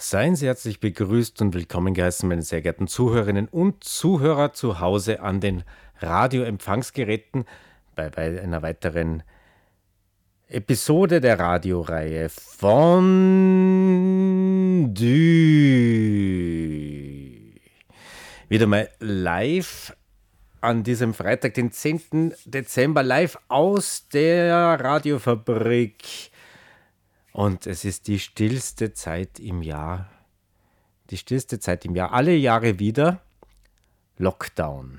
Seien Sie herzlich begrüßt und willkommen geheißen, meine sehr geehrten Zuhörerinnen und Zuhörer zu Hause an den Radioempfangsgeräten bei, bei einer weiteren Episode der Radioreihe von Du. Wieder mal live an diesem Freitag, den 10. Dezember, live aus der Radiofabrik und es ist die stillste Zeit im Jahr. Die stillste Zeit im Jahr. Alle Jahre wieder Lockdown.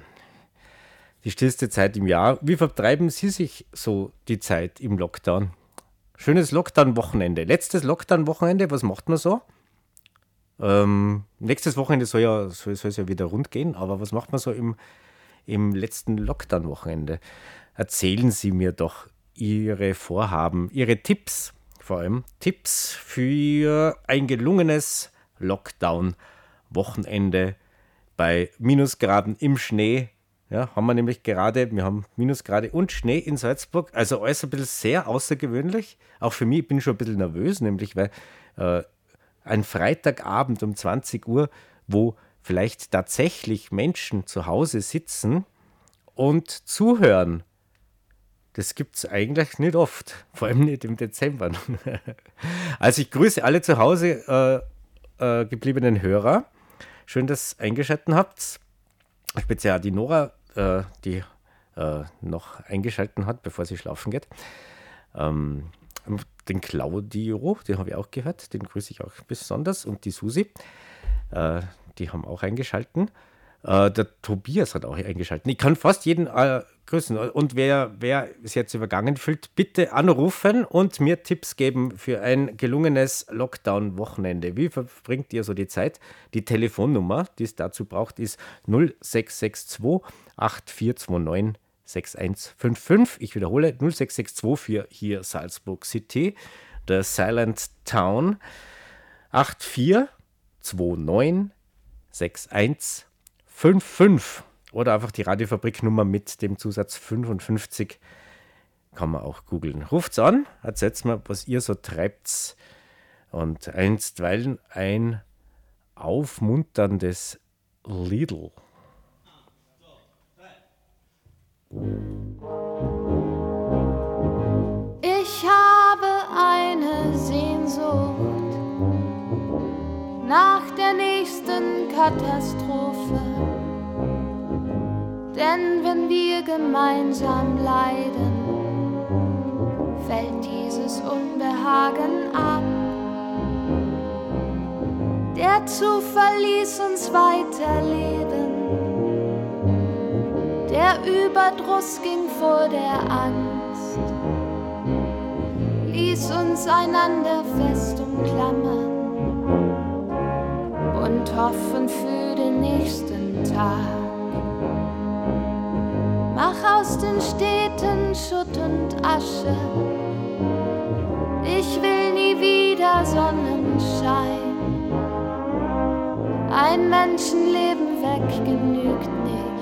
Die stillste Zeit im Jahr. Wie vertreiben Sie sich so die Zeit im Lockdown? Schönes Lockdown-Wochenende. Letztes Lockdown-Wochenende, was macht man so? Ähm, nächstes Wochenende soll, ja, soll, soll es ja wieder rund gehen, aber was macht man so im, im letzten Lockdown-Wochenende? Erzählen Sie mir doch Ihre Vorhaben, Ihre Tipps vor allem Tipps für ein gelungenes Lockdown-Wochenende bei Minusgraden im Schnee. Ja, haben wir nämlich gerade, wir haben Minusgrade und Schnee in Salzburg. Also alles ein bisschen sehr außergewöhnlich. Auch für mich, ich bin schon ein bisschen nervös, nämlich weil äh, ein Freitagabend um 20 Uhr, wo vielleicht tatsächlich Menschen zu Hause sitzen und zuhören das gibt es eigentlich nicht oft, vor allem nicht im Dezember. also ich grüße alle zu Hause äh, äh, gebliebenen Hörer. Schön, dass ihr eingeschaltet habt. Speziell die Nora, äh, die äh, noch eingeschaltet hat, bevor sie schlafen geht. Ähm, den Claudio, den habe ich auch gehört, den grüße ich auch besonders. Und die Susi, äh, die haben auch eingeschaltet. Äh, der Tobias hat auch eingeschaltet. Ich kann fast jeden äh, grüßen. Und wer, wer es jetzt übergangen fühlt, bitte anrufen und mir Tipps geben für ein gelungenes Lockdown-Wochenende. Wie verbringt ihr so die Zeit? Die Telefonnummer, die es dazu braucht, ist 0662 8429 6155. Ich wiederhole 0662 für hier Salzburg City, der Silent Town 8429 6155. Oder einfach die Radiofabriknummer mit dem Zusatz 55 kann man auch googeln. Ruft's an, erzählt mal, was ihr so treibt. Und einstweilen ein aufmunterndes Lidl. Ich habe eine Sehnsucht nach der nächsten Katastrophe denn wenn wir gemeinsam leiden, fällt dieses Unbehagen ab. Der Zufall ließ uns weiterleben. Der Überdruss ging vor der Angst, ließ uns einander fest umklammern und hoffen für den nächsten Tag. Mach aus den Städten Schutt und Asche. Ich will nie wieder Sonnenschein. Ein Menschenleben weg genügt nicht.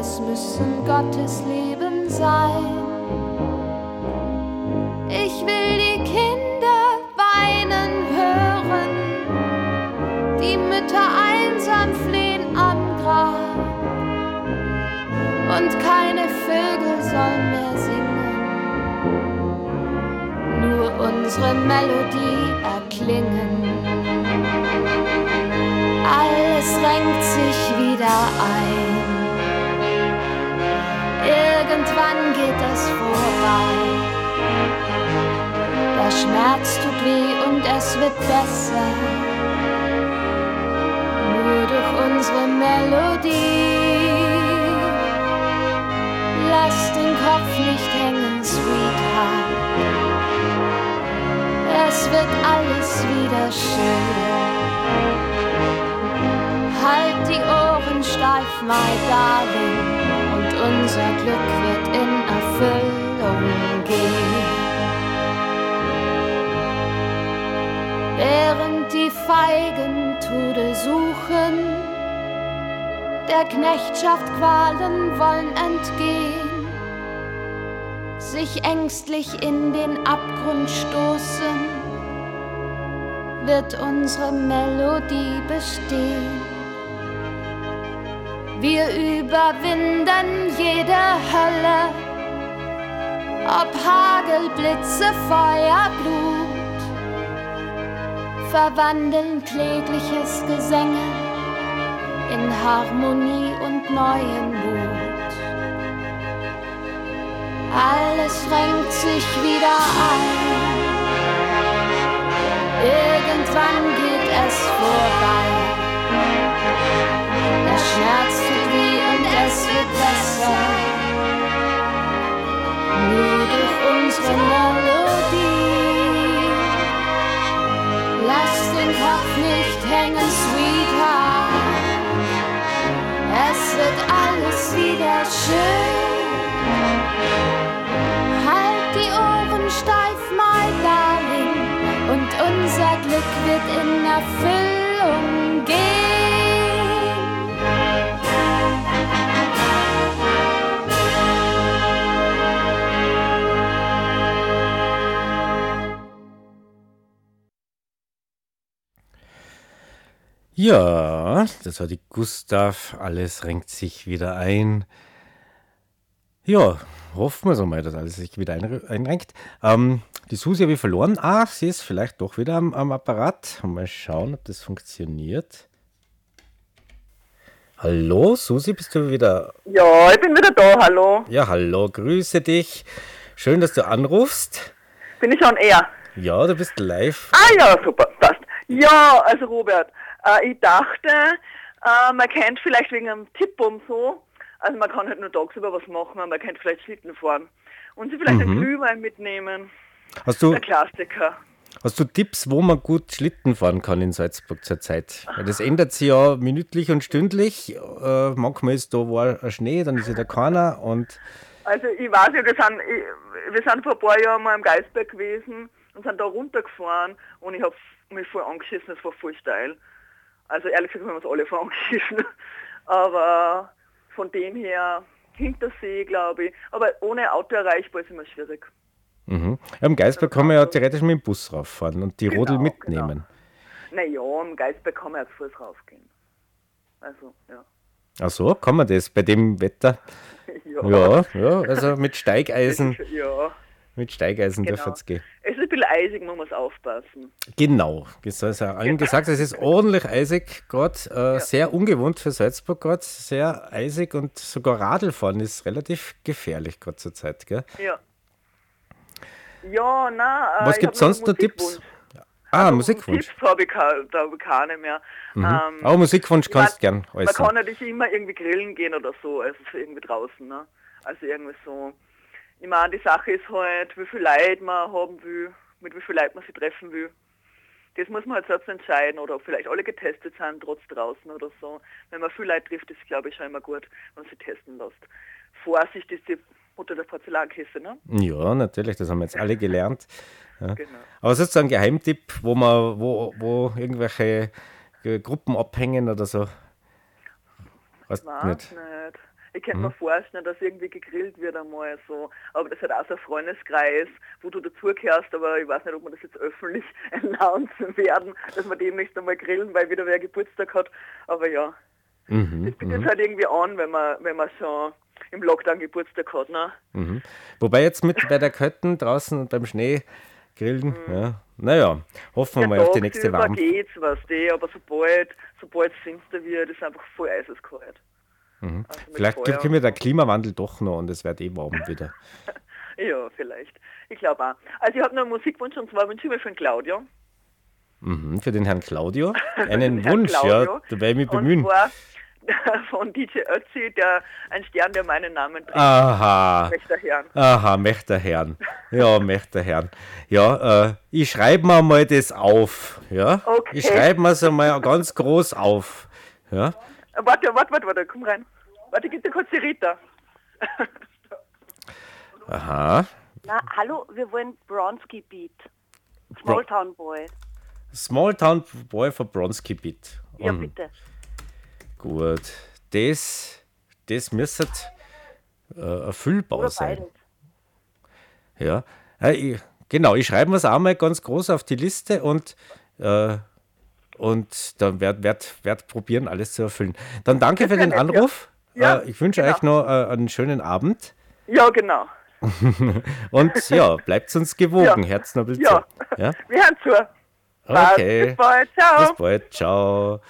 Es müssen Gottes Leben sein. Unsere Melodie erklingen. Alles renkt sich wieder ein. Irgendwann geht es vorbei. Der Schmerz tut weh und es wird besser. Nur durch unsere Melodie lass den Kopf nicht hängen, Sweetheart. Es wird alles wieder schön. Halt die Ohren steif, my darling, und unser Glück wird in Erfüllung gehen. Während die Feigen Tode suchen, der Knechtschaft Qualen wollen entgehen, sich ängstlich in den Abgrund stoßen, wird unsere Melodie bestehen. Wir überwinden jede Hölle, ob Hagel, Blitze, Feuer, Blut, verwandeln klägliches Gesänge in Harmonie und neuen Mut. Alles renkt sich wieder ein. Irgendwann geht es vorbei. Ja, das war die Gustav. Alles renkt sich wieder ein. Ja, hoffen wir so mal, dass alles sich wieder ein, einrenkt. Ähm, die Susi habe ich verloren. Ah, sie ist vielleicht doch wieder am, am Apparat. Mal schauen, ob das funktioniert. Hallo, Susi, bist du wieder? Ja, ich bin wieder da, hallo. Ja, hallo, grüße dich. Schön, dass du anrufst. Bin ich on air? Ja, du bist live. Ah ja, super, passt. Ja, also Robert, äh, ich dachte, äh, man kennt vielleicht wegen einem Tipp und so, also man kann halt nur tagsüber was machen, man kennt vielleicht Schlitten fahren und sie vielleicht einen Glühwein mitnehmen. Hast du, Der Klassiker. hast du Tipps, wo man gut Schlitten fahren kann in Salzburg zurzeit? Weil das ändert sich ja minütlich und stündlich. Äh, manchmal ist da war ein Schnee, dann ist wieder keiner und Also ich weiß ja, wir sind, ich, wir sind vor ein paar Jahren mal im Geisberg gewesen und sind da runtergefahren und ich habe mich voll angeschissen, es war voll steil. Also ehrlich gesagt haben wir uns alle voll angeschissen. Aber von dem her Hintersee, glaube ich. Aber ohne Auto erreichbar ist immer schwierig. Mhm. Am Geisberg kann man ja theoretisch mit dem Bus rauffahren und die Genau, Rodel mitnehmen. Naja, im Geisberg kann man ja zu Fuß raufgehen. Also, ja. Ach so, kann man das bei dem Wetter? ja. Ja, ja, also mit Steigeisen, Ja, mit Steigeisen genau. dürfte es gehen. Es ist ein bisschen eisig, man muss aufpassen. Genau, das ist ja allen gesagt, es ist ordentlich eisig gerade, äh, sehr ungewohnt für Salzburg gerade, sehr eisig und sogar Radlfahren ist relativ gefährlich gerade zur Zeit, gell? Ja. Ja, na. Äh, Was hab noch sonst noch Tipps? Ah, Also, Musikwunsch. Tipps habe ich, da hab ich keine mehr. Mhm. Ähm, Aber Musikwunsch kannst mein, gern Man äußern. kann natürlich immer irgendwie grillen gehen oder so, also so irgendwie draußen. Ne? Also irgendwie so. Ich meine, die Sache ist halt, wie viel Leid man haben will, mit wie viel Leid man sich treffen will. Das muss man halt selbst entscheiden oder ob vielleicht alle getestet sind, trotz draußen oder so. Wenn man viel Leid trifft, ist glaube ich schon immer gut, wenn man sich testen lässt. Vorsicht ist die Mutter der Porzellankiste, ne? Ja, natürlich, das haben wir jetzt alle gelernt. Ja. Genau. Aber es ist so ein Geheimtipp, wo man, wo, wo irgendwelche Gruppen abhängen oder so. Weiß nicht. nicht. Ich könnte mir vorstellen, dass irgendwie gegrillt wird einmal so. Aber das hat auch so ein Freundeskreis, wo du dazugehörst, aber ich weiß nicht, ob wir das jetzt öffentlich announcen werden, dass wir demnächst einmal grillen, weil wieder wer Geburtstag hat. Aber ja, Mhm, das bietet halt irgendwie an, wenn man, wenn man schon im Lockdown Geburtstag hat, ne? mhm. Wobei jetzt mit bei der Kötten draußen und beim Schnee grillen, ja, naja, hoffen wir mal auf die nächste tagsüber Warm. geht's, weißt du, aber sobald, sobald es finster wird, ist einfach voll eiskalt. Mhm. Also Vielleicht Feuer kommt mir der Klimawandel doch noch und es wird eh warm wieder. Ja, vielleicht. Ich glaube auch. Also ich habe noch einen Musikwunsch und zwar wünsche ich mir für den Claudio. Mhm, für den Herrn Claudio. Einen Wunsch, ja, Claudio. da werde ich mich Und bemühen. zwar von DJ Ötzi, der ein Stern, der meinen Namen trägt. Aha. Rechter Herrn. Aha, mächter Herrn. Ja, mächter Herrn. Ja, äh, ich schreibe mir mal das auf. Ja? Okay. Ich schreibe mir es einmal ganz groß auf. Ja? Äh, Warte, warte, warte, warte, komm rein. Warte, gib dir kurz die Rita. Aha. Na, hallo, wir wollen Bronski Beat. Small Town Boy. Small Town Boy von Bronski Beat. Ja, Mhm, bitte. Gut. Das, das müsste äh, erfüllbar Oder sein. beides. Ja. Äh, ich, genau, ich schreibe mir es auch mal ganz groß auf die Liste und Äh, und dann werd, werd, werd probieren, alles zu erfüllen. Dann danke für den. Anruf. Ja, äh, ich wünsche genau. euch noch äh, einen schönen Abend. Ja, genau. Und ja, bleibt uns gewogen. Ja. Herz noch ein bisschen Ja. Ja? Wir hören zu. Okay. Bis bald. Ciao. Bis bald. Ciao.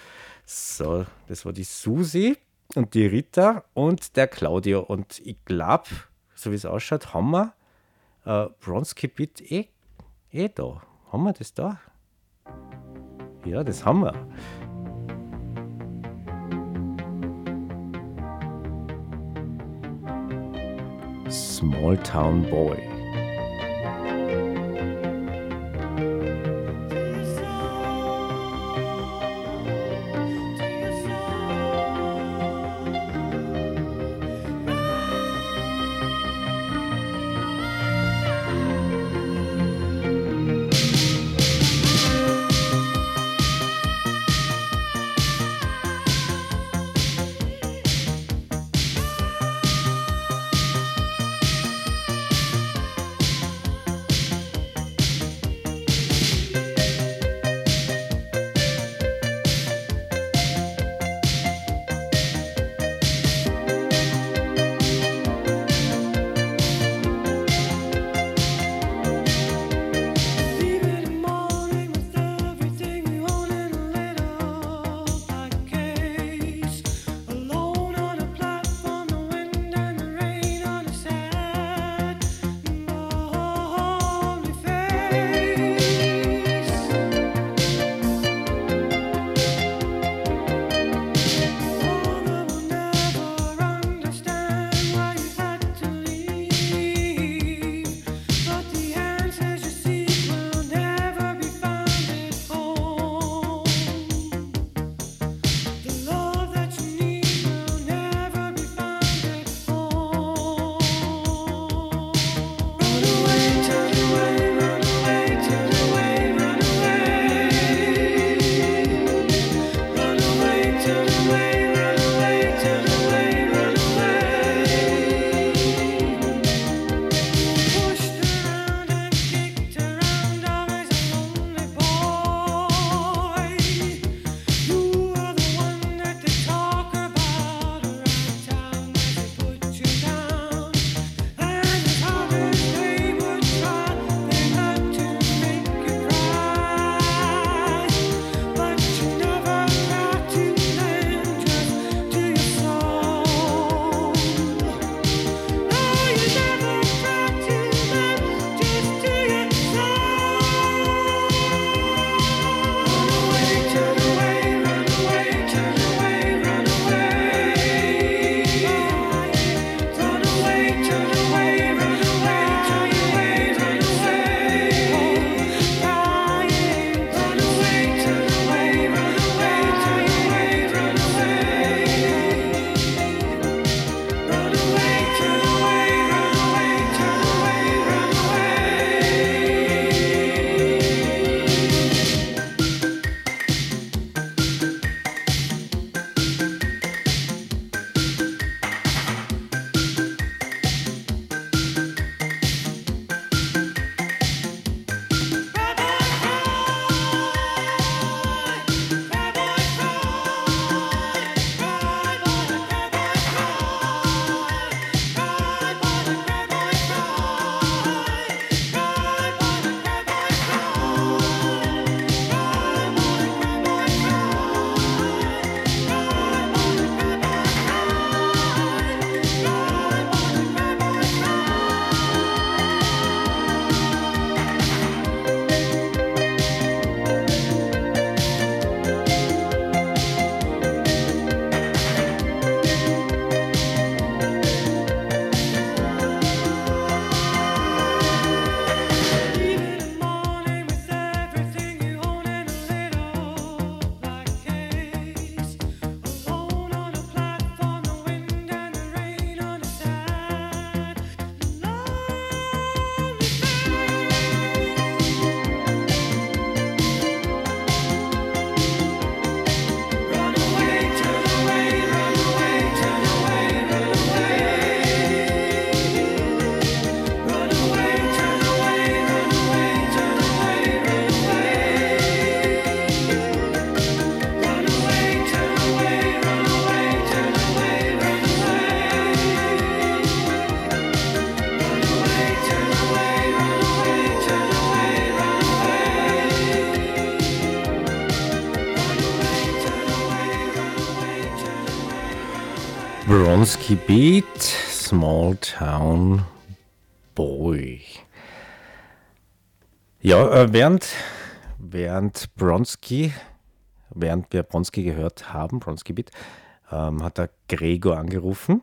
So, das war die Susi und die Rita und der Claudio. Und ich glaube, so wie es ausschaut, haben wir äh, Bronski Beat eh, eh da. Haben wir das da? Ja, das haben wir. Small Town Boy. Beat, Small Town Boy. Ja, äh, während, während Bronski, während wir Bronski gehört haben, Bronski Beat, ähm, hat der Gregor angerufen.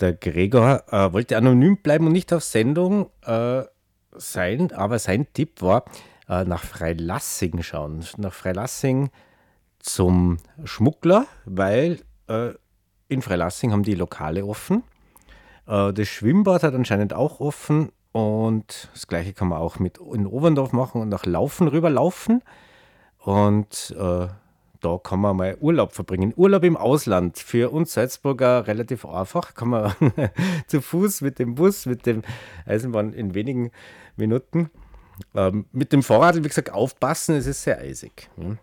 Der Gregor äh, wollte anonym bleiben und nicht auf Sendung äh, sein, aber sein Tipp war, äh, nach Freilassing schauen. Nach Freilassing zum Schmuggler, weil äh, in Freilassing haben die Lokale offen. Äh, das Schwimmbad hat anscheinend auch offen und das gleiche kann man auch mit in Oberndorf machen und nach Laufen rüberlaufen. Und äh, da kann man mal Urlaub verbringen. Urlaub im Ausland. Für uns Salzburger relativ einfach. Kann man zu Fuß mit dem Bus, mit dem Eisenbahn in wenigen Minuten. Ähm, mit dem Fahrrad, wie gesagt, aufpassen, es ist sehr eisig. Hm.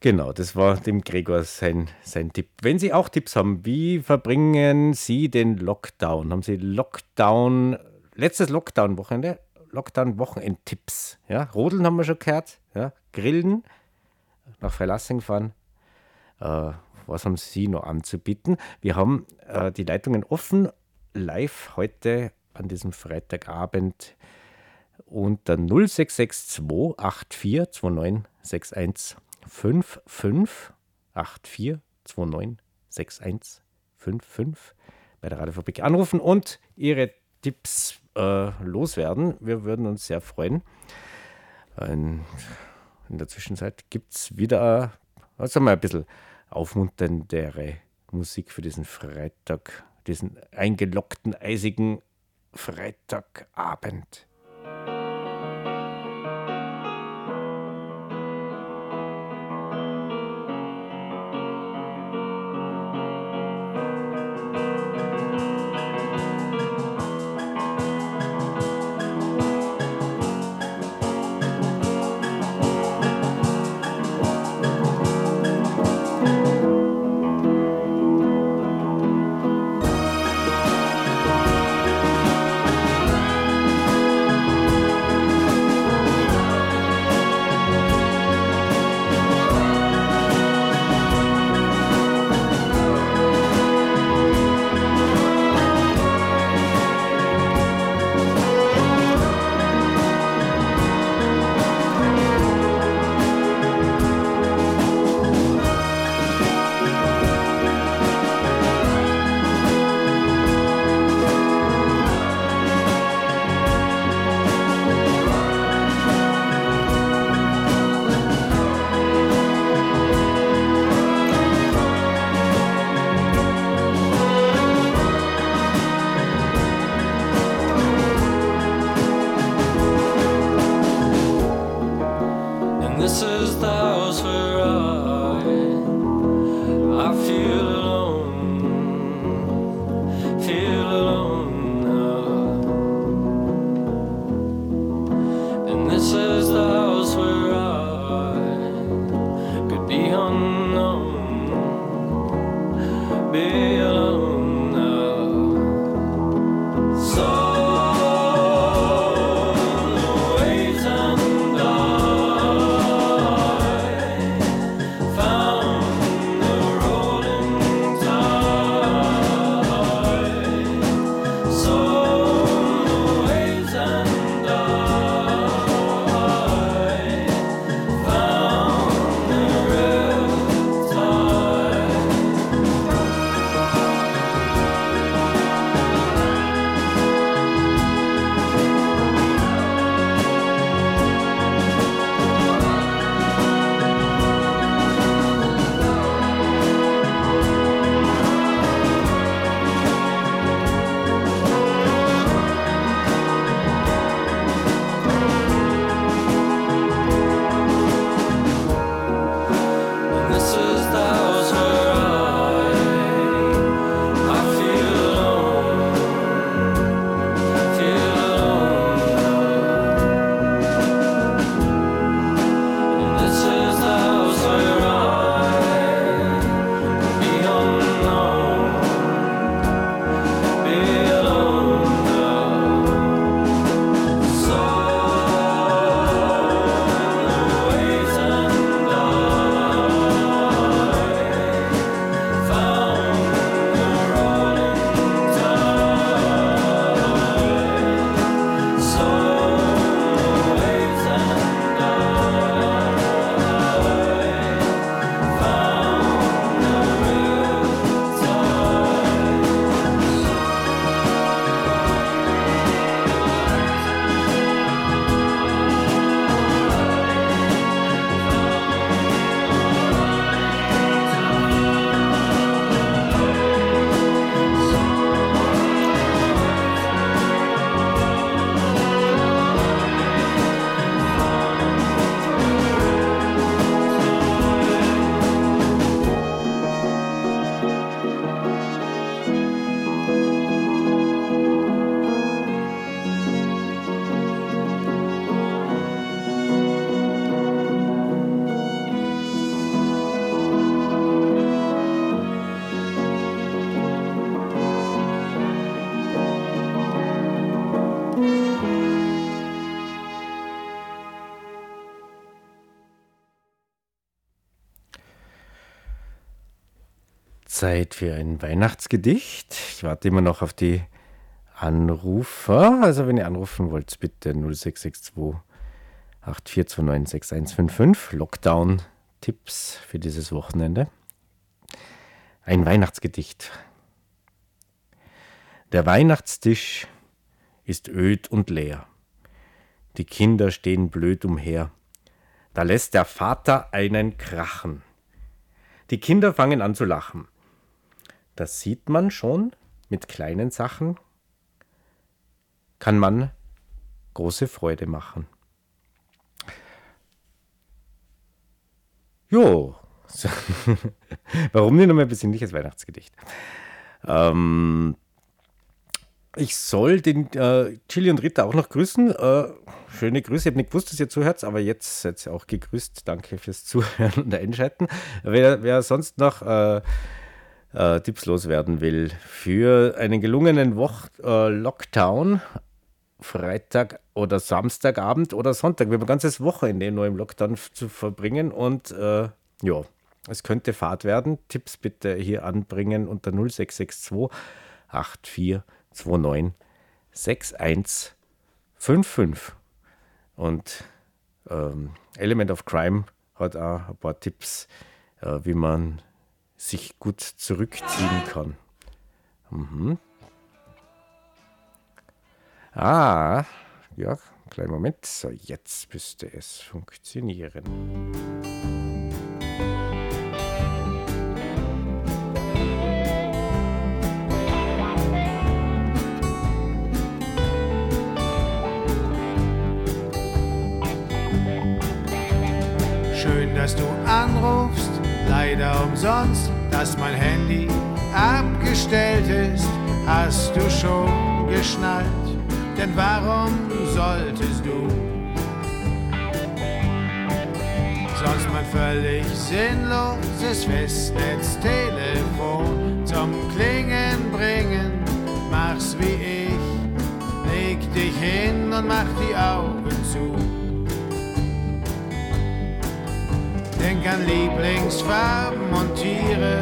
Genau, das war dem Gregor sein, sein Tipp. Wenn Sie auch Tipps haben, wie verbringen Sie den Lockdown? Haben Sie Lockdown, letztes Lockdown-Wochenende, Lockdown-Wochenend-Tipps? Ja, Rodeln haben wir schon gehört, ja, Grillen, nach Verlassing fahren. Äh, was haben Sie noch anzubieten? Wir haben äh, die Leitungen offen, live heute an diesem Freitagabend unter 0662 84 2961 55 84 29 61 55 bei der Radiofabrik anrufen und Ihre Tipps äh, loswerden. Wir würden uns sehr freuen. In, in der Zwischenzeit gibt es wieder also mal ein bisschen aufmunterndere Musik für diesen Freitag, diesen eingelockten, eisigen Freitagabend. Zeit für ein Weihnachtsgedicht. Ich warte immer noch auf die Anrufer. Also wenn ihr anrufen wollt, bitte 0662 8429 6155. Lockdown-Tipps für dieses Wochenende. Ein Weihnachtsgedicht. Der Weihnachtstisch ist öd und leer. Die Kinder stehen blöd umher. Da lässt der Vater einen krachen. Die Kinder fangen an zu lachen. Das sieht man schon, mit kleinen Sachen kann man große Freude machen. Jo, warum nicht nochmal ein besinnliches Weihnachtsgedicht? Ähm, ich soll den äh, Chili und Ritter auch noch grüßen. Äh, schöne Grüße. Ich habe nicht gewusst, dass ihr zuhört, aber jetzt seid ihr auch gegrüßt. Danke fürs Zuhören und Einschalten. Wer, wer sonst noch äh, äh, Tipps loswerden will für einen gelungenen Woch äh, Lockdown, Freitag oder Samstagabend oder Sonntag. Wir haben ein ganzes Wochenende nur im Lockdown zu verbringen und äh, ja, es könnte Fahrt werden. Tipps bitte hier anbringen unter 0662 84 29 6155. Und ähm, Element of Crime hat auch ein paar Tipps, äh, wie man sich gut zurückziehen kann. Mhm. Ah, ja, kleinen Moment. So, jetzt müsste es funktionieren. Schön, dass du anrufst, leider umsonst, dass mein Handy abgestellt ist. Hast du schon geschnallt? Denn warum solltest du sonst mein völlig sinnloses Festnetztelefon zum Klingen bringen? Mach's wie ich, leg dich hin und mach die Augen zu. Denk an Lieblingsfarben und Tiere,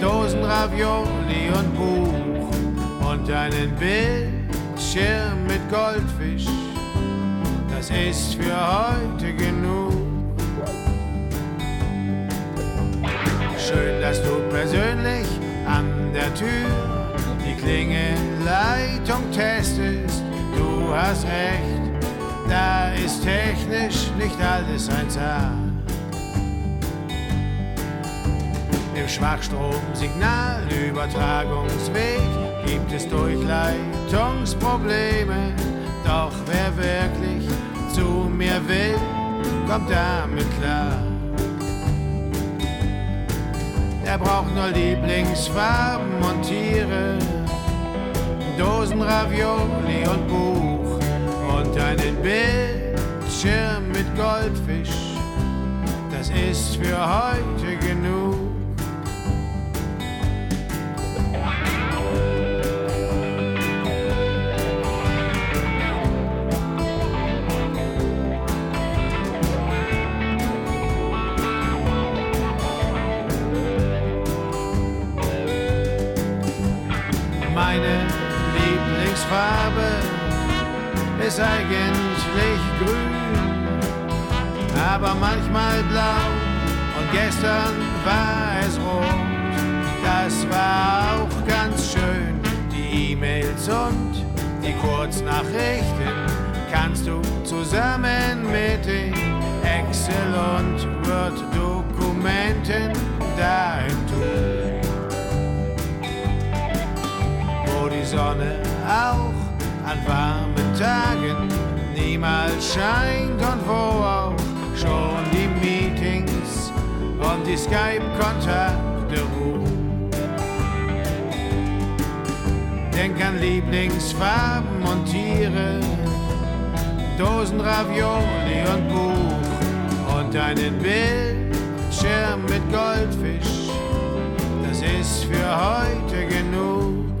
Dosen Ravioli und Buch und einen Bildschirm mit Goldfisch. Das ist für heute genug. Schön, dass du persönlich an der Tür die Klingelleitung testest. Du hast recht, da ist technisch nicht alles 1A. Im Schwachstrom-Signalübertragungsweg gibt es Durchleitungsprobleme. Doch wer wirklich zu mir will, kommt damit klar. Er braucht nur Lieblingsfarben und Tiere, Dosen Ravioli und Buch und einen Bildschirm mit Goldfisch. Das ist für heute genug. Ist eigentlich grün, aber manchmal blau und gestern war es rot. Das war auch ganz schön. Die E-Mails und die Kurznachrichten kannst du zusammen mit den Excel und Word Dokumenten dahin tun. wo die Sonne auch an warmen Tagen niemals scheint und wo auch schon die Meetings und die Skype-Kontakte ruhen. Denk an Lieblingsfarben und Tiere, Dosen Ravioli und Buch und einen Bildschirm mit Goldfisch. Das ist für heute genug.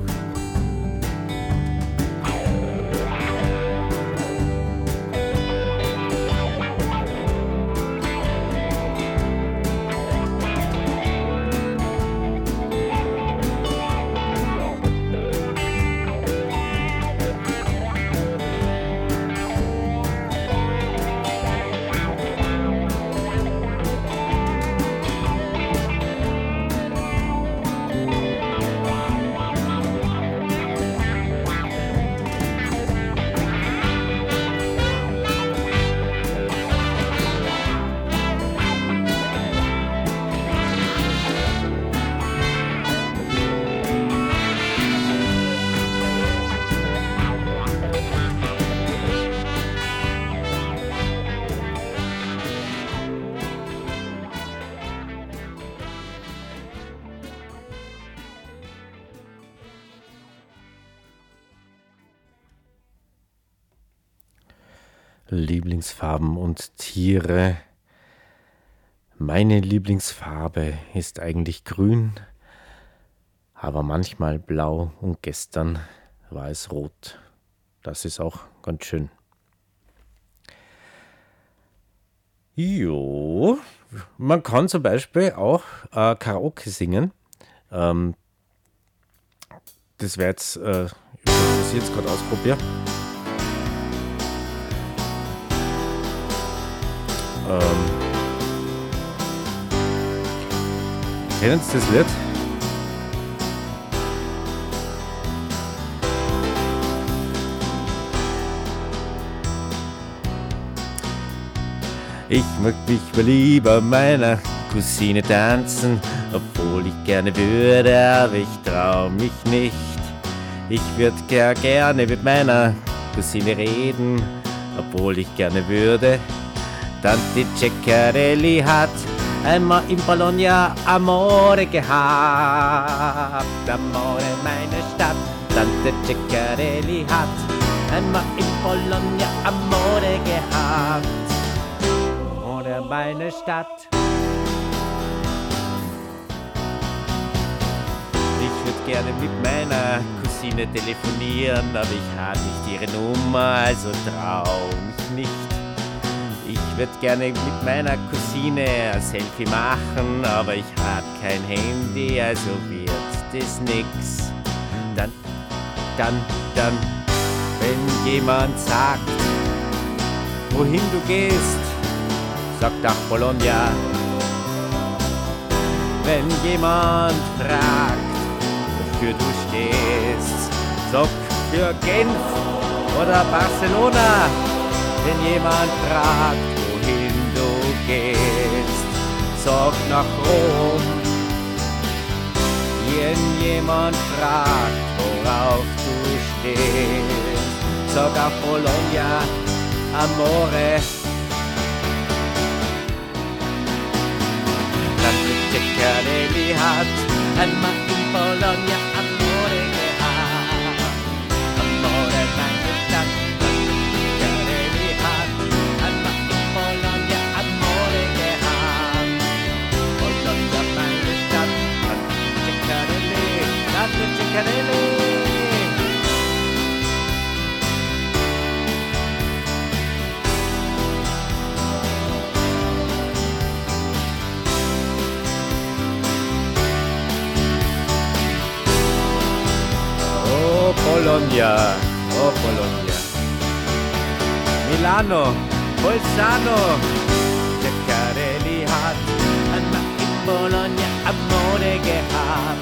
Lieblingsfarben und Tiere. Meine Lieblingsfarbe ist eigentlich grün, aber manchmal blau und gestern war es rot. Das ist auch ganz schön. Jo, man kann zum Beispiel auch äh, Karaoke singen. Ähm, das wäre jetzt, äh, was ich jetzt gerade ausprobiere. Ähm, kennen Sie das Lied? Ich möchte mich mal lieber meiner Cousine tanzen, obwohl ich gerne würde, aber ich trau mich nicht. Ich würde gar gerne mit meiner Cousine reden, obwohl ich gerne würde. Tante Ceccarelli hat einmal in Bologna Amore gehabt. Amore meine Stadt. Tante Ceccarelli hat einmal in Bologna Amore gehabt. Amore meine Stadt. Ich würde gerne mit meiner Cousine telefonieren, aber ich habe nicht ihre Nummer, also trau mich nicht. Ich würde gerne mit meiner Cousine ein Selfie machen, aber ich hab kein Handy, also wird das nix. Dann, dann, dann, wenn jemand sagt, wohin du gehst, sag nach Bologna. Wenn jemand fragt, wofür du stehst, sag für Genf oder Barcelona. Wenn jemand fragt, nach Rom. Wenn jemand fragt, worauf du stehst, sag auf Bologna, Amore. Tante Ceccarelli hat einmal in Bologna Amore Tante Ceccarelli. Oh Bologna, oh Bologna. Milano, Bolzano, Ceccarelli hat einmal in Bologna Amore gehabt. Bologna, meine Stadt, Ceccarelli hat einmal in Bologna Amore gehabt.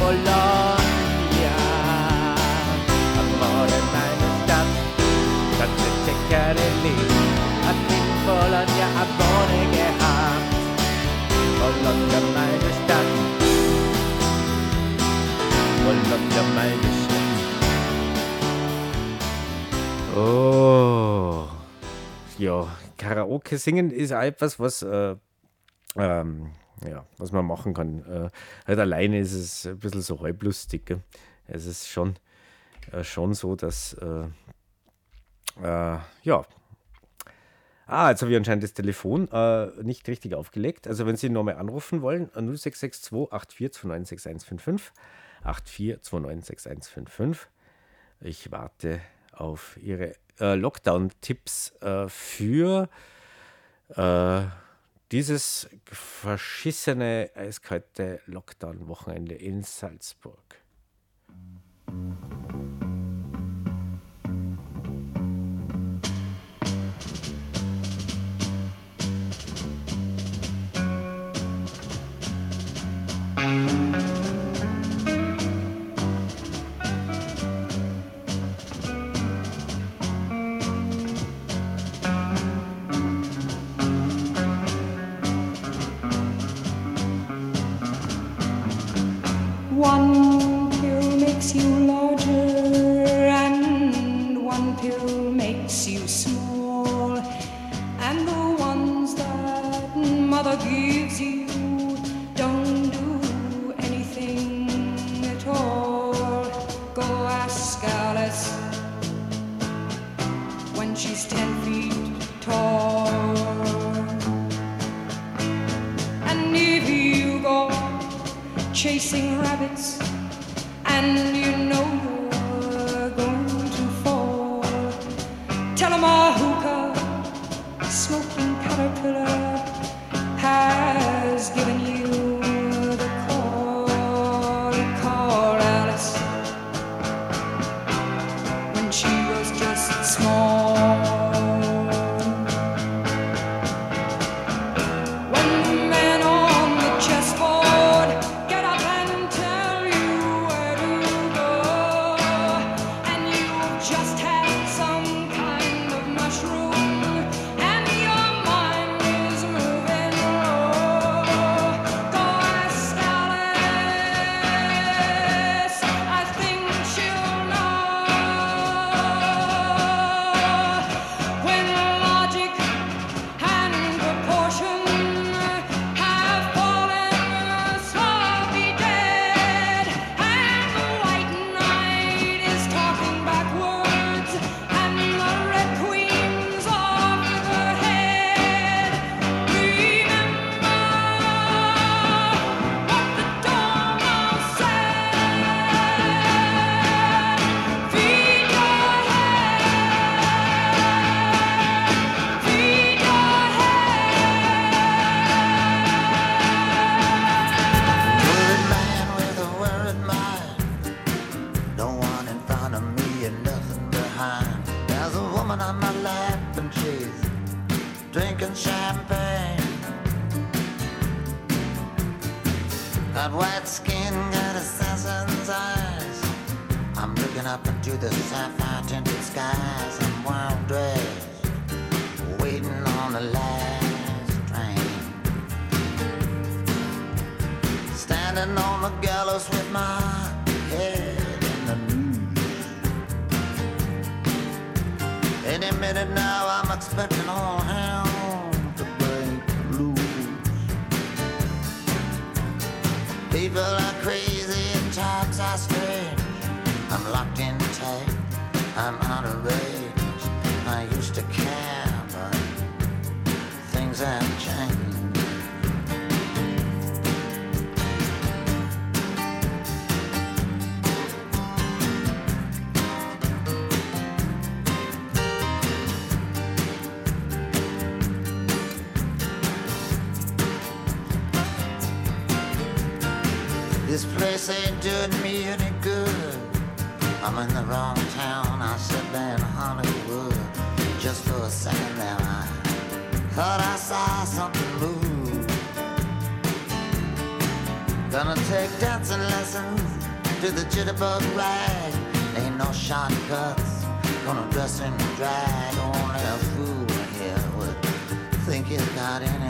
Bologna. Amore, meine Stadt, Tante Ceccarelli hat in Bologna Amore gehabt. Bologna, meine Stadt, Oh, ja, Karaoke singen ist auch etwas, was, äh, ähm, ja, was man machen kann. Äh, halt alleine ist es ein bisschen so halblustig. Gell? Es ist schon, äh, schon so, dass, äh, äh, ja. Ah, jetzt habe ich anscheinend das Telefon äh, nicht richtig aufgelegt. Also, wenn Sie nochmal anrufen wollen, äh, 0662 84296155. 84296155. Ich warte auf Ihre äh, Lockdown-Tipps äh, für äh, dieses verschissene, eiskalte Lockdown-Wochenende in Salzburg. This ain't doing me any good. I'm in the wrong town. I should be in Hollywood. Just for a second there, I thought I saw something move. Gonna take dancing lessons to the jitterbug rag. Ain't no shortcuts. Gonna dress in drag. Only a fool here would think he's got anything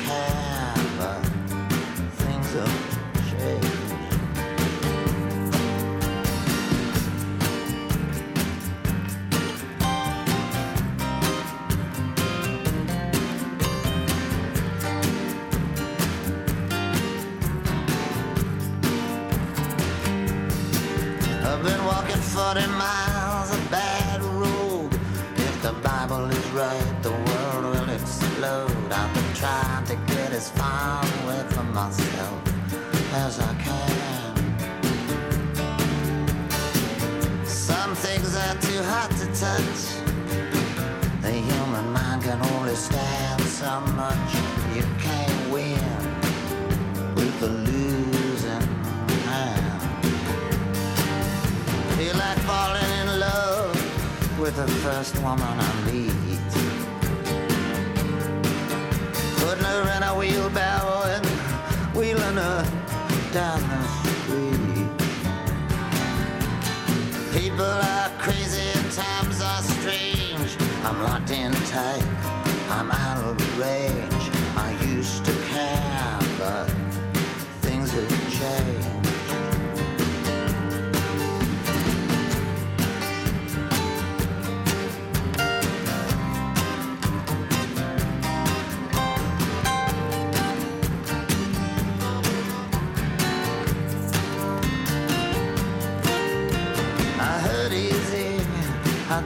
right, the world will explode. I've been trying to get as far away from myself as I can. Some things are too hot to touch. The human mind can only stand so much. You can't win with a losing hand. Feel like falling in love with the first woman I meet. Her in a wheelbarrow and wheeling her down the street. People are crazy and times are strange. I'm locked in tight, I'm out of range. I used to care, but things have changed.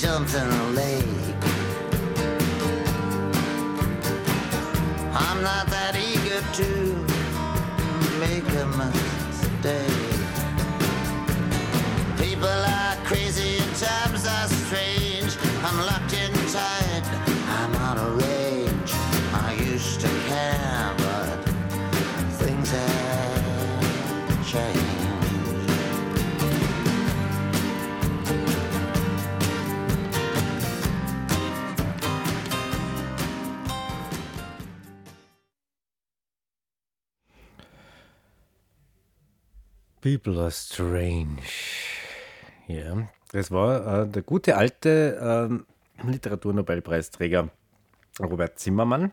jumped in the lake. I'm not that eager to make a mistake. People are crazy and times are strange. I'm locked in People are strange. Ja, das war äh, der gute alte ähm, Literaturnobelpreisträger Robert Zimmermann,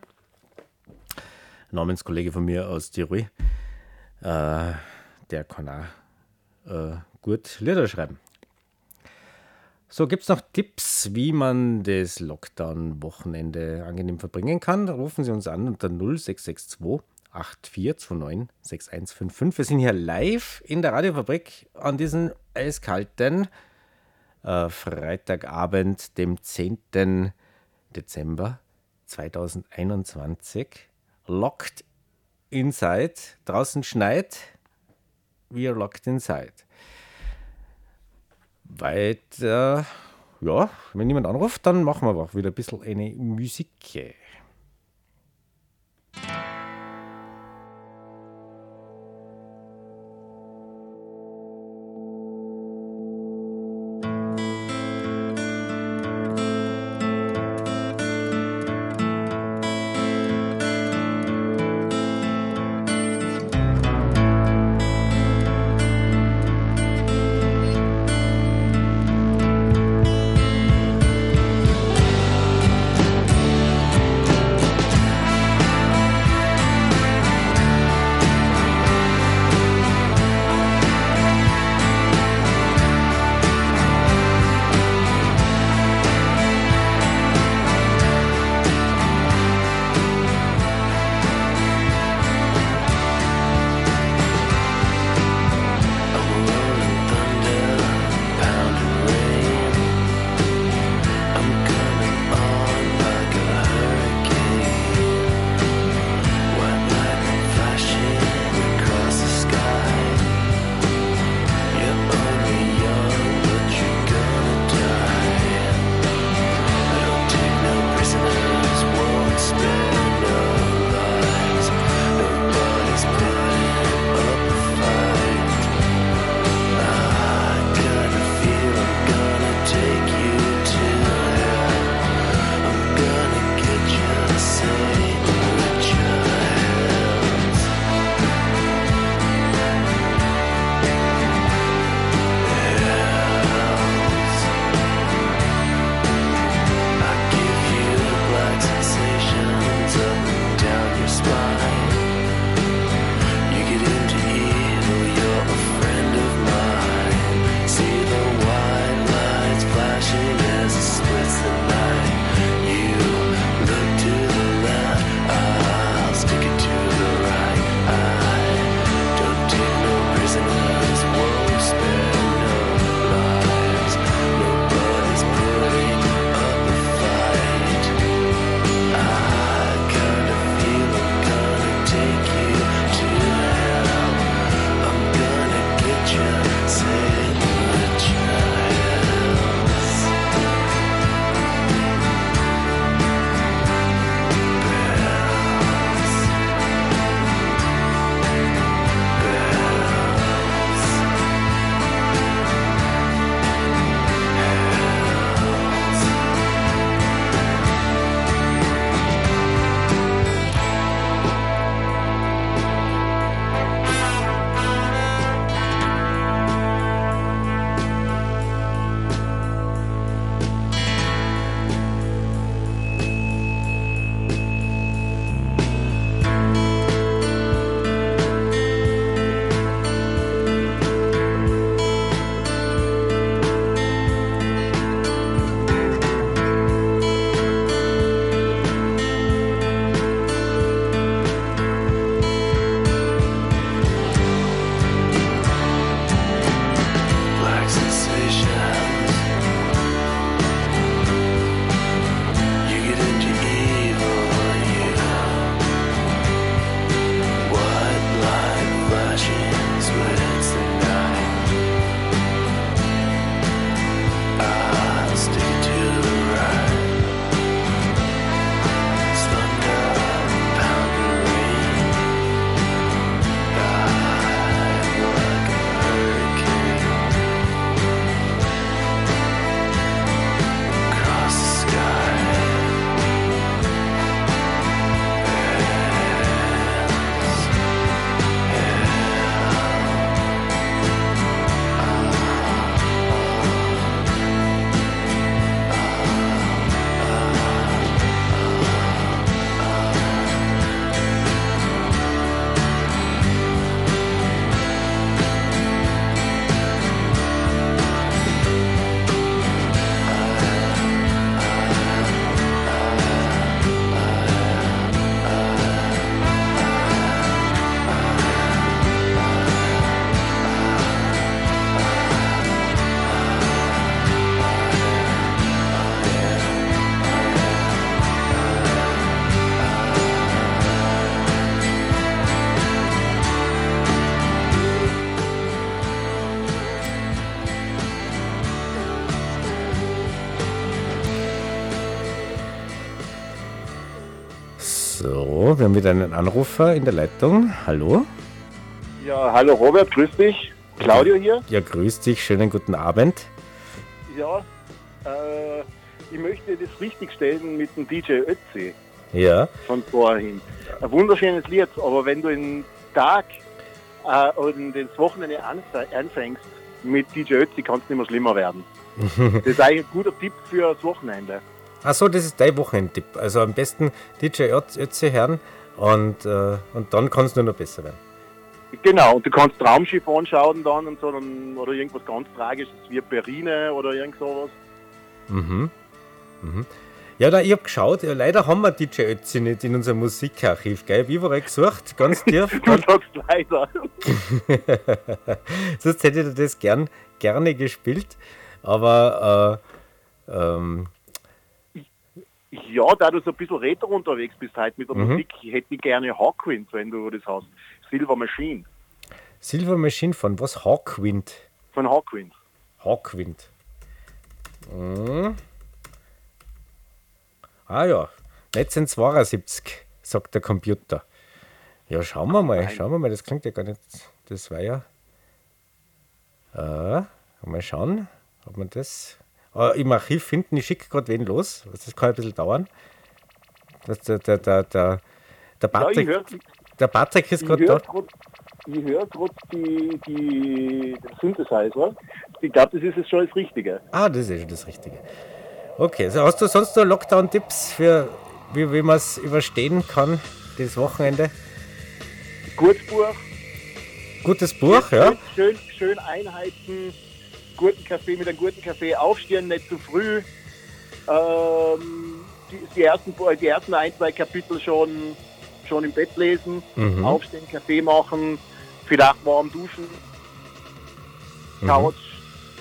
Namenskollege von mir aus Tirol. Äh, der kann auch äh, gut Lieder schreiben. So, gibt es noch Tipps, wie man das Lockdown-Wochenende angenehm verbringen kann? Rufen Sie uns an unter 0662 8429 6155. Wir sind hier live in der Radiofabrik an diesem eiskalten äh, Freitagabend, dem 10. Dezember 2021. Locked inside. Draußen schneit. We are locked inside. Weiter, ja, wenn niemand anruft, dann machen wir auch wieder ein bisschen eine Musik. Wieder einen Anrufer in der Leitung. Hallo? Ja, hallo Robert, grüß dich. Claudio hier. Ja, grüß dich, schönen guten Abend. Ja, äh, ich möchte das richtigstellen mit dem DJ Ötzi Ja, von vorhin. Ein wunderschönes Lied, aber wenn du den Tag äh, und das Wochenende anf- anfängst mit DJ Ötzi, kann es nicht mehr schlimmer werden. das ist eigentlich ein guter Tipp für das Wochenende. Achso, das ist dein Wochenendtipp. Also am besten DJ Ötz- Ötzi hören und, äh, und dann kann es nur noch besser werden. Genau, und du kannst Traumschiff anschauen dann und so, dann, oder irgendwas ganz Tragisches wie Perine oder irgend sowas. Mhm. Mhm. Ja, da, ich hab geschaut, ja, leider haben wir DJ Ötzi nicht in unserem Musikarchiv, gell? Ich hab überall gesucht, ganz tief. Du sagst leider. Sonst hätte ich das gern, gerne gespielt. Aber äh, ähm, Ja, da du so ein bisschen retro unterwegs bist halt mit der Mhm. Musik, hätte ich gerne Hawkwind, wenn du das hast. Silver Machine Silver Machine von was? Hawkwind. von Hawkwind. Hawkwind. Mhm. Ah ja, 1972, sagt der Computer. Ja, schauen wir mal, schauen wir mal, das klingt ja gar nicht. Das war ja. Äh, mal schauen, ob man das äh, im Archiv finden. Ich schicke gerade wen los. Das kann ein bisschen dauern. Das, der, der, der, der, der Ja, Patrick, höre der Patrick ist gerade da. grad- ich hör grad die, die, den Synthesizer. Ich glaube, das ist jetzt schon das Richtige. Ah, das ist schon das Richtige. Okay, also hast du sonst noch Lockdown-Tipps für wie, wie man es überstehen kann, das Wochenende? Gutes Buch. Gutes Buch, ja. Schön, schön, einheizen. Guten Kaffee mit einem guten Kaffee aufstehen, nicht zu früh. Ähm, die, die, ersten, die ersten ein, zwei Kapitel schon, schon im Bett lesen. Mhm. Aufstehen, Kaffee machen. Vielleicht warm duschen. Couch.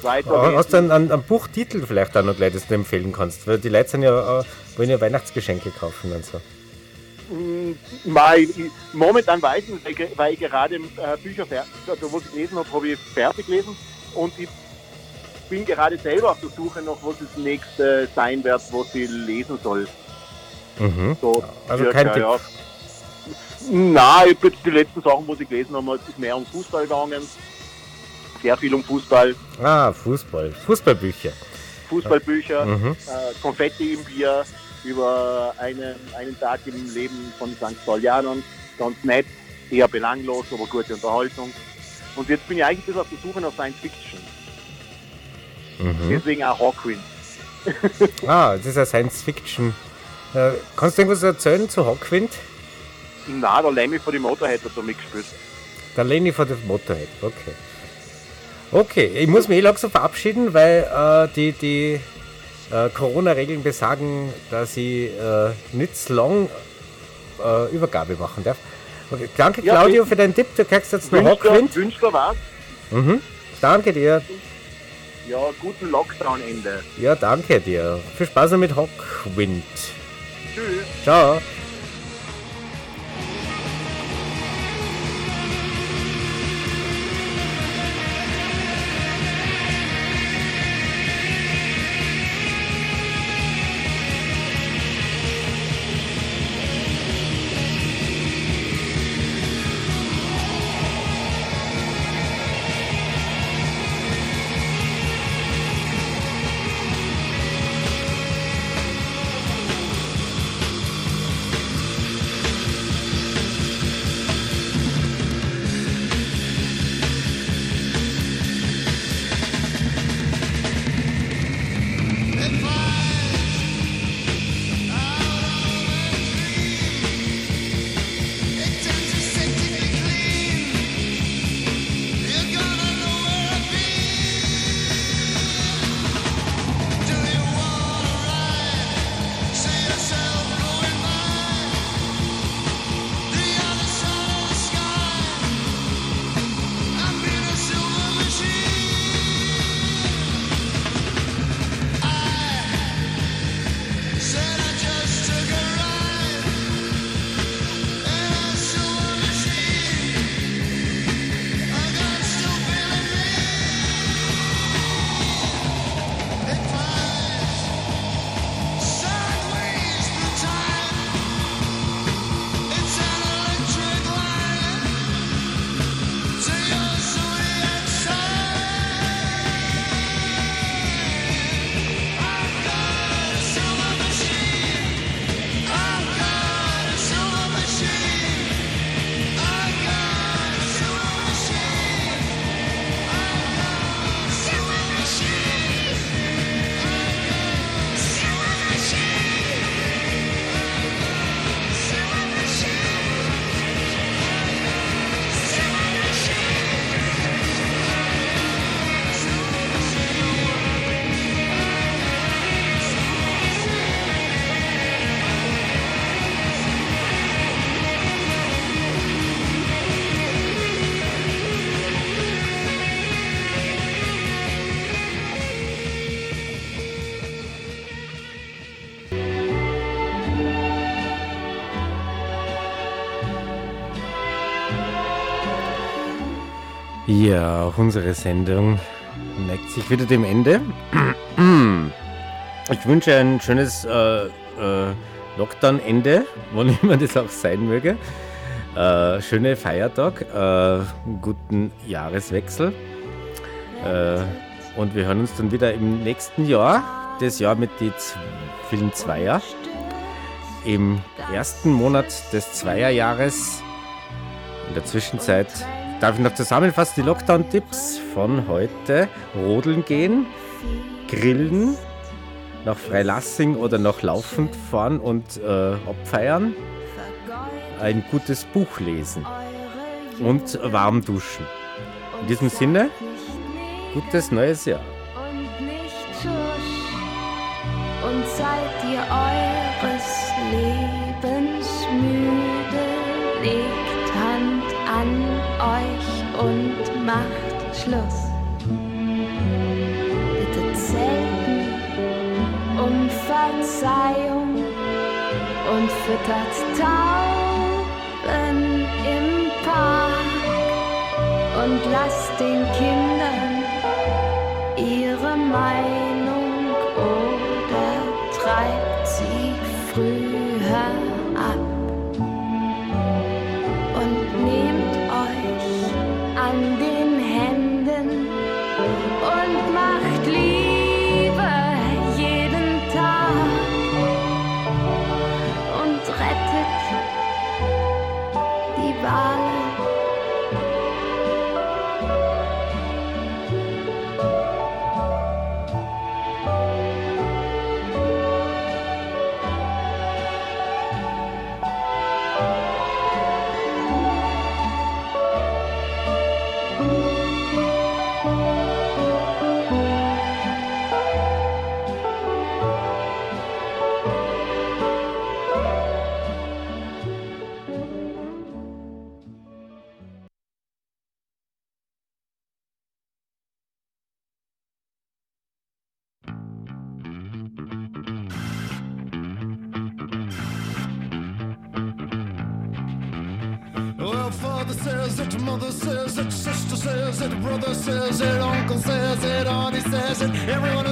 Weiter. Ah, Hast du einen, einen, einen Buchtitel vielleicht auch noch gleich, das du empfehlen kannst? Weil die Leute sind ja, äh, wollen ja Weihnachtsgeschenke kaufen und so. Mal, ich, momentan weiß ich nicht, weil, ich- gerade äh, Bücher fertig, also was ich gelesen habe, habe ich fertig gelesen und ich bin gerade selber auf der Suche noch, was das nächste sein wird, was ich lesen soll. Mhm. So, Also circa, kein Tipp. ja. Nein, die letzten Sachen, was ich gelesen habe, ist mehr um Fußball gegangen. Sehr viel um Fußball, Ah, Fußball. Fußballbücher. Fußballbücher, Mhm. äh, Konfetti im Bier, über einen, einen Tag im Leben von St. Paulianern. Ganz nett, eher belanglos, aber gute Unterhaltung. Und jetzt bin ich eigentlich auf der Suche nach Science Fiction. Mhm. Deswegen auch Hawkwind. Ah, das ist ja Science Fiction. Äh, kannst du irgendwas erzählen zu Hawkwind? Na, der Lemmy von die Motorhead hat da mitgespielt. Der Lenny von der Motorhead, okay. Okay, ich muss mich eh langsam verabschieden, weil äh, die, die äh, Corona-Regeln besagen, dass ich äh, nicht so lang äh, Übergabe machen darf. Okay, danke Ja, Claudio für deinen Tipp, du kriegst jetzt noch Hawkwind. wünscht er was? Mhm. Danke dir. Ja, guten Lockdown-Ende. Ja, danke dir. Viel Spaß mit Hawkwind. Tschüss. Ciao. Ja, auch unsere Sendung neigt sich wieder dem Ende. Ich wünsche ein schönes äh, äh, Lockdown-Ende, wann immer das auch sein möge. Äh, schöne Feiertag, äh, guten Jahreswechsel. Äh, und wir hören uns dann wieder im nächsten Jahr, das Jahr mit den vielen Zweier. Im ersten Monat des Zweierjahres. In der Zwischenzeit darf ich noch zusammenfassen die Lockdown-Tipps von heute. Rodeln gehen, grillen, nach Freilassing oder nach Laufend fahren und äh, abfeiern. Ein gutes Buch lesen und warm duschen. In diesem Sinne, gutes neues Jahr. und nicht schusch. Und seid ihr eures Lebens müde, und macht Schluss. Bitte zelten um Verzeihung und füttert Tauben im Park und lasst den Kindern ihre Meinung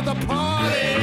the party,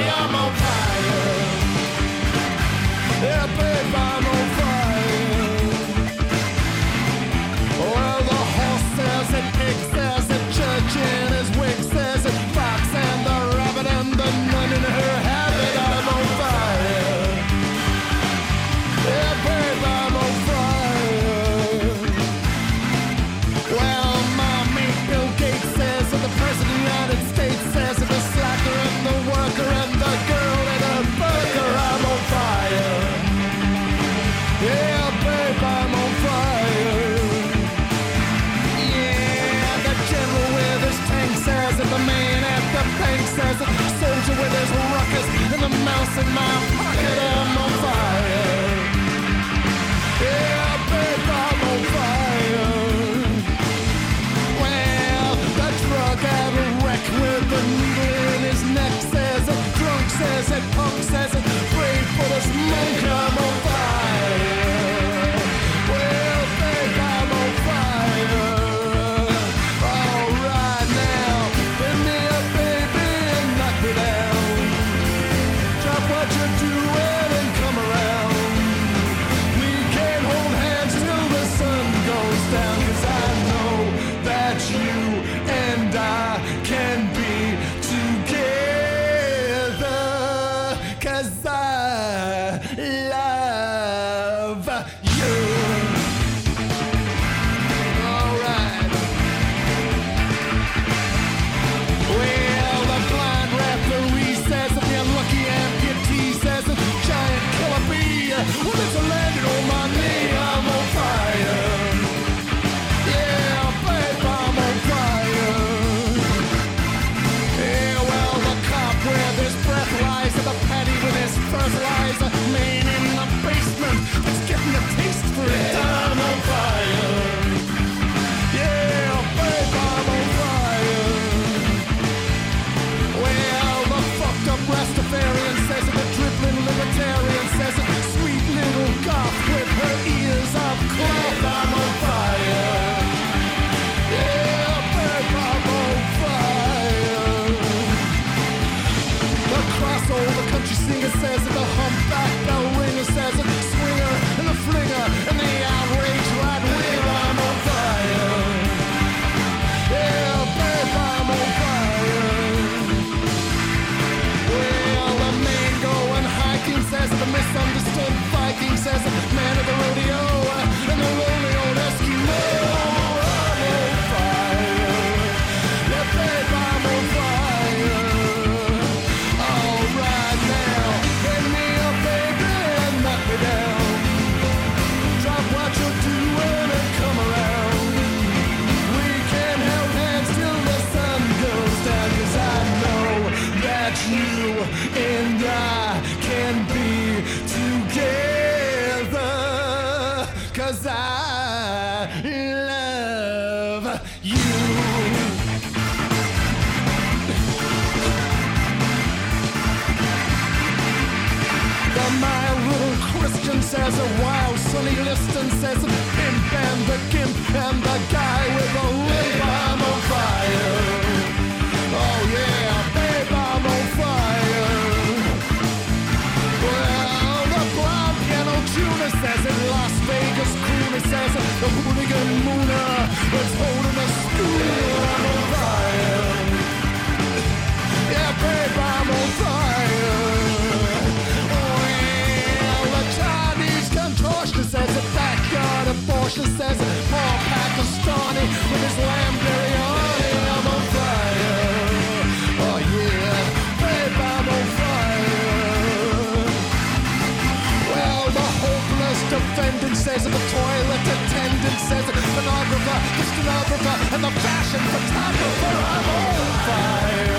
stenographer, the stenographer, and the fashion photographer. I'm on fire.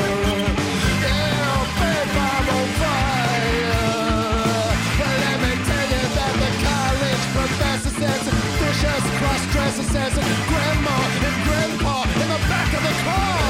Yeah, babe, I'm on fire. But let me tell you that the college professor says vicious cross-dresser says grandma and grandpa in the back of the car.